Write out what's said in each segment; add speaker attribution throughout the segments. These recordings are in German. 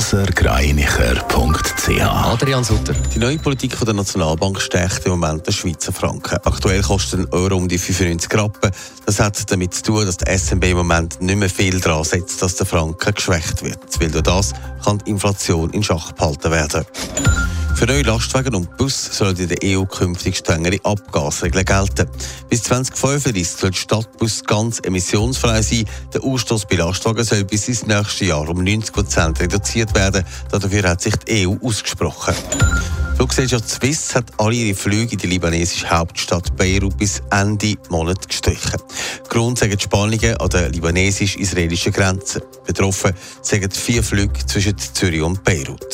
Speaker 1: blasergreinicher.ch
Speaker 2: Adrian Sutter.
Speaker 3: Die neue Politik der Nationalbank stärkt im Moment den Schweizer Franken. Aktuell kostet ein Euro um die 95 Rappen. Das hat damit zu tun, dass der SNB im Moment nicht mehr viel daran setzt, dass der Franken geschwächt wird. Weil durch das kann die Inflation in Schach behalten werden. Für neue Lastwagen und Bus sollen in der EU künftig strengere Abgasregeln gelten. Bis 2035 soll der Stadtbus ganz emissionsfrei sein. Der Ausstoß bei Lastwagen soll bis ins nächste Jahr um 90 Prozent reduziert werden. Dafür hat sich die EU ausgesprochen. Fluggesellschaft Swiss hat alle ihre Flüge in die libanesische Hauptstadt Beirut bis Ende Monat gestrichen. Grund sagen die Spannungen an der libanesisch-israelischen Grenze. Betroffen sind vier Flüge zwischen Zürich und Beirut.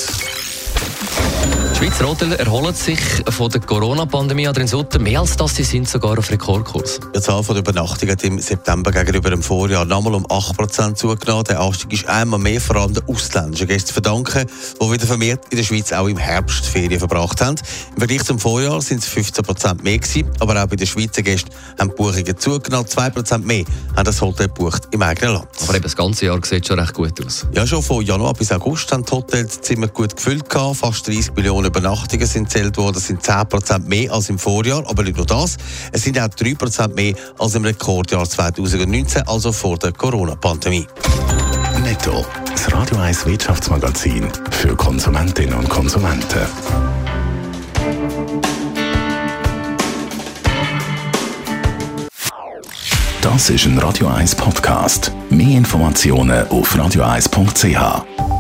Speaker 2: Die Schweizer Hotel erholen sich von der Corona-Pandemie an Sutter. Mehr als das, sie sind sogar auf Rekordkurs.
Speaker 3: Die Zahl der Übernachtungen hat im September gegenüber dem Vorjahr nochmal um 8% zugenommen. Der Anstieg ist einmal mehr vor allem den ausländischen Gästen zu verdanken, die wieder vermehrt in der Schweiz auch im Herbst Ferien verbracht haben. Im Vergleich zum Vorjahr sind es 15% mehr gewesen, aber auch bei den Schweizer Gästen haben die Buchungen zugenommen. 2% mehr haben das Hotel gebucht im eigenen Land.
Speaker 2: Aber eben das ganze Jahr sieht schon recht gut aus.
Speaker 3: Ja, schon von Januar bis August haben die Hotels Zimmer gut gefüllt gehabt. Fast 30 Millionen Übernachtungen sind zählt worden. Das sind 10% mehr als im Vorjahr. Aber nicht nur das, es sind auch 3% mehr als im Rekordjahr 2019, also vor der Corona-Pandemie.
Speaker 1: Netto, das Radio 1 Wirtschaftsmagazin für Konsumentinnen und Konsumenten. Das ist ein Radio 1 Podcast. Mehr Informationen auf radio1.ch.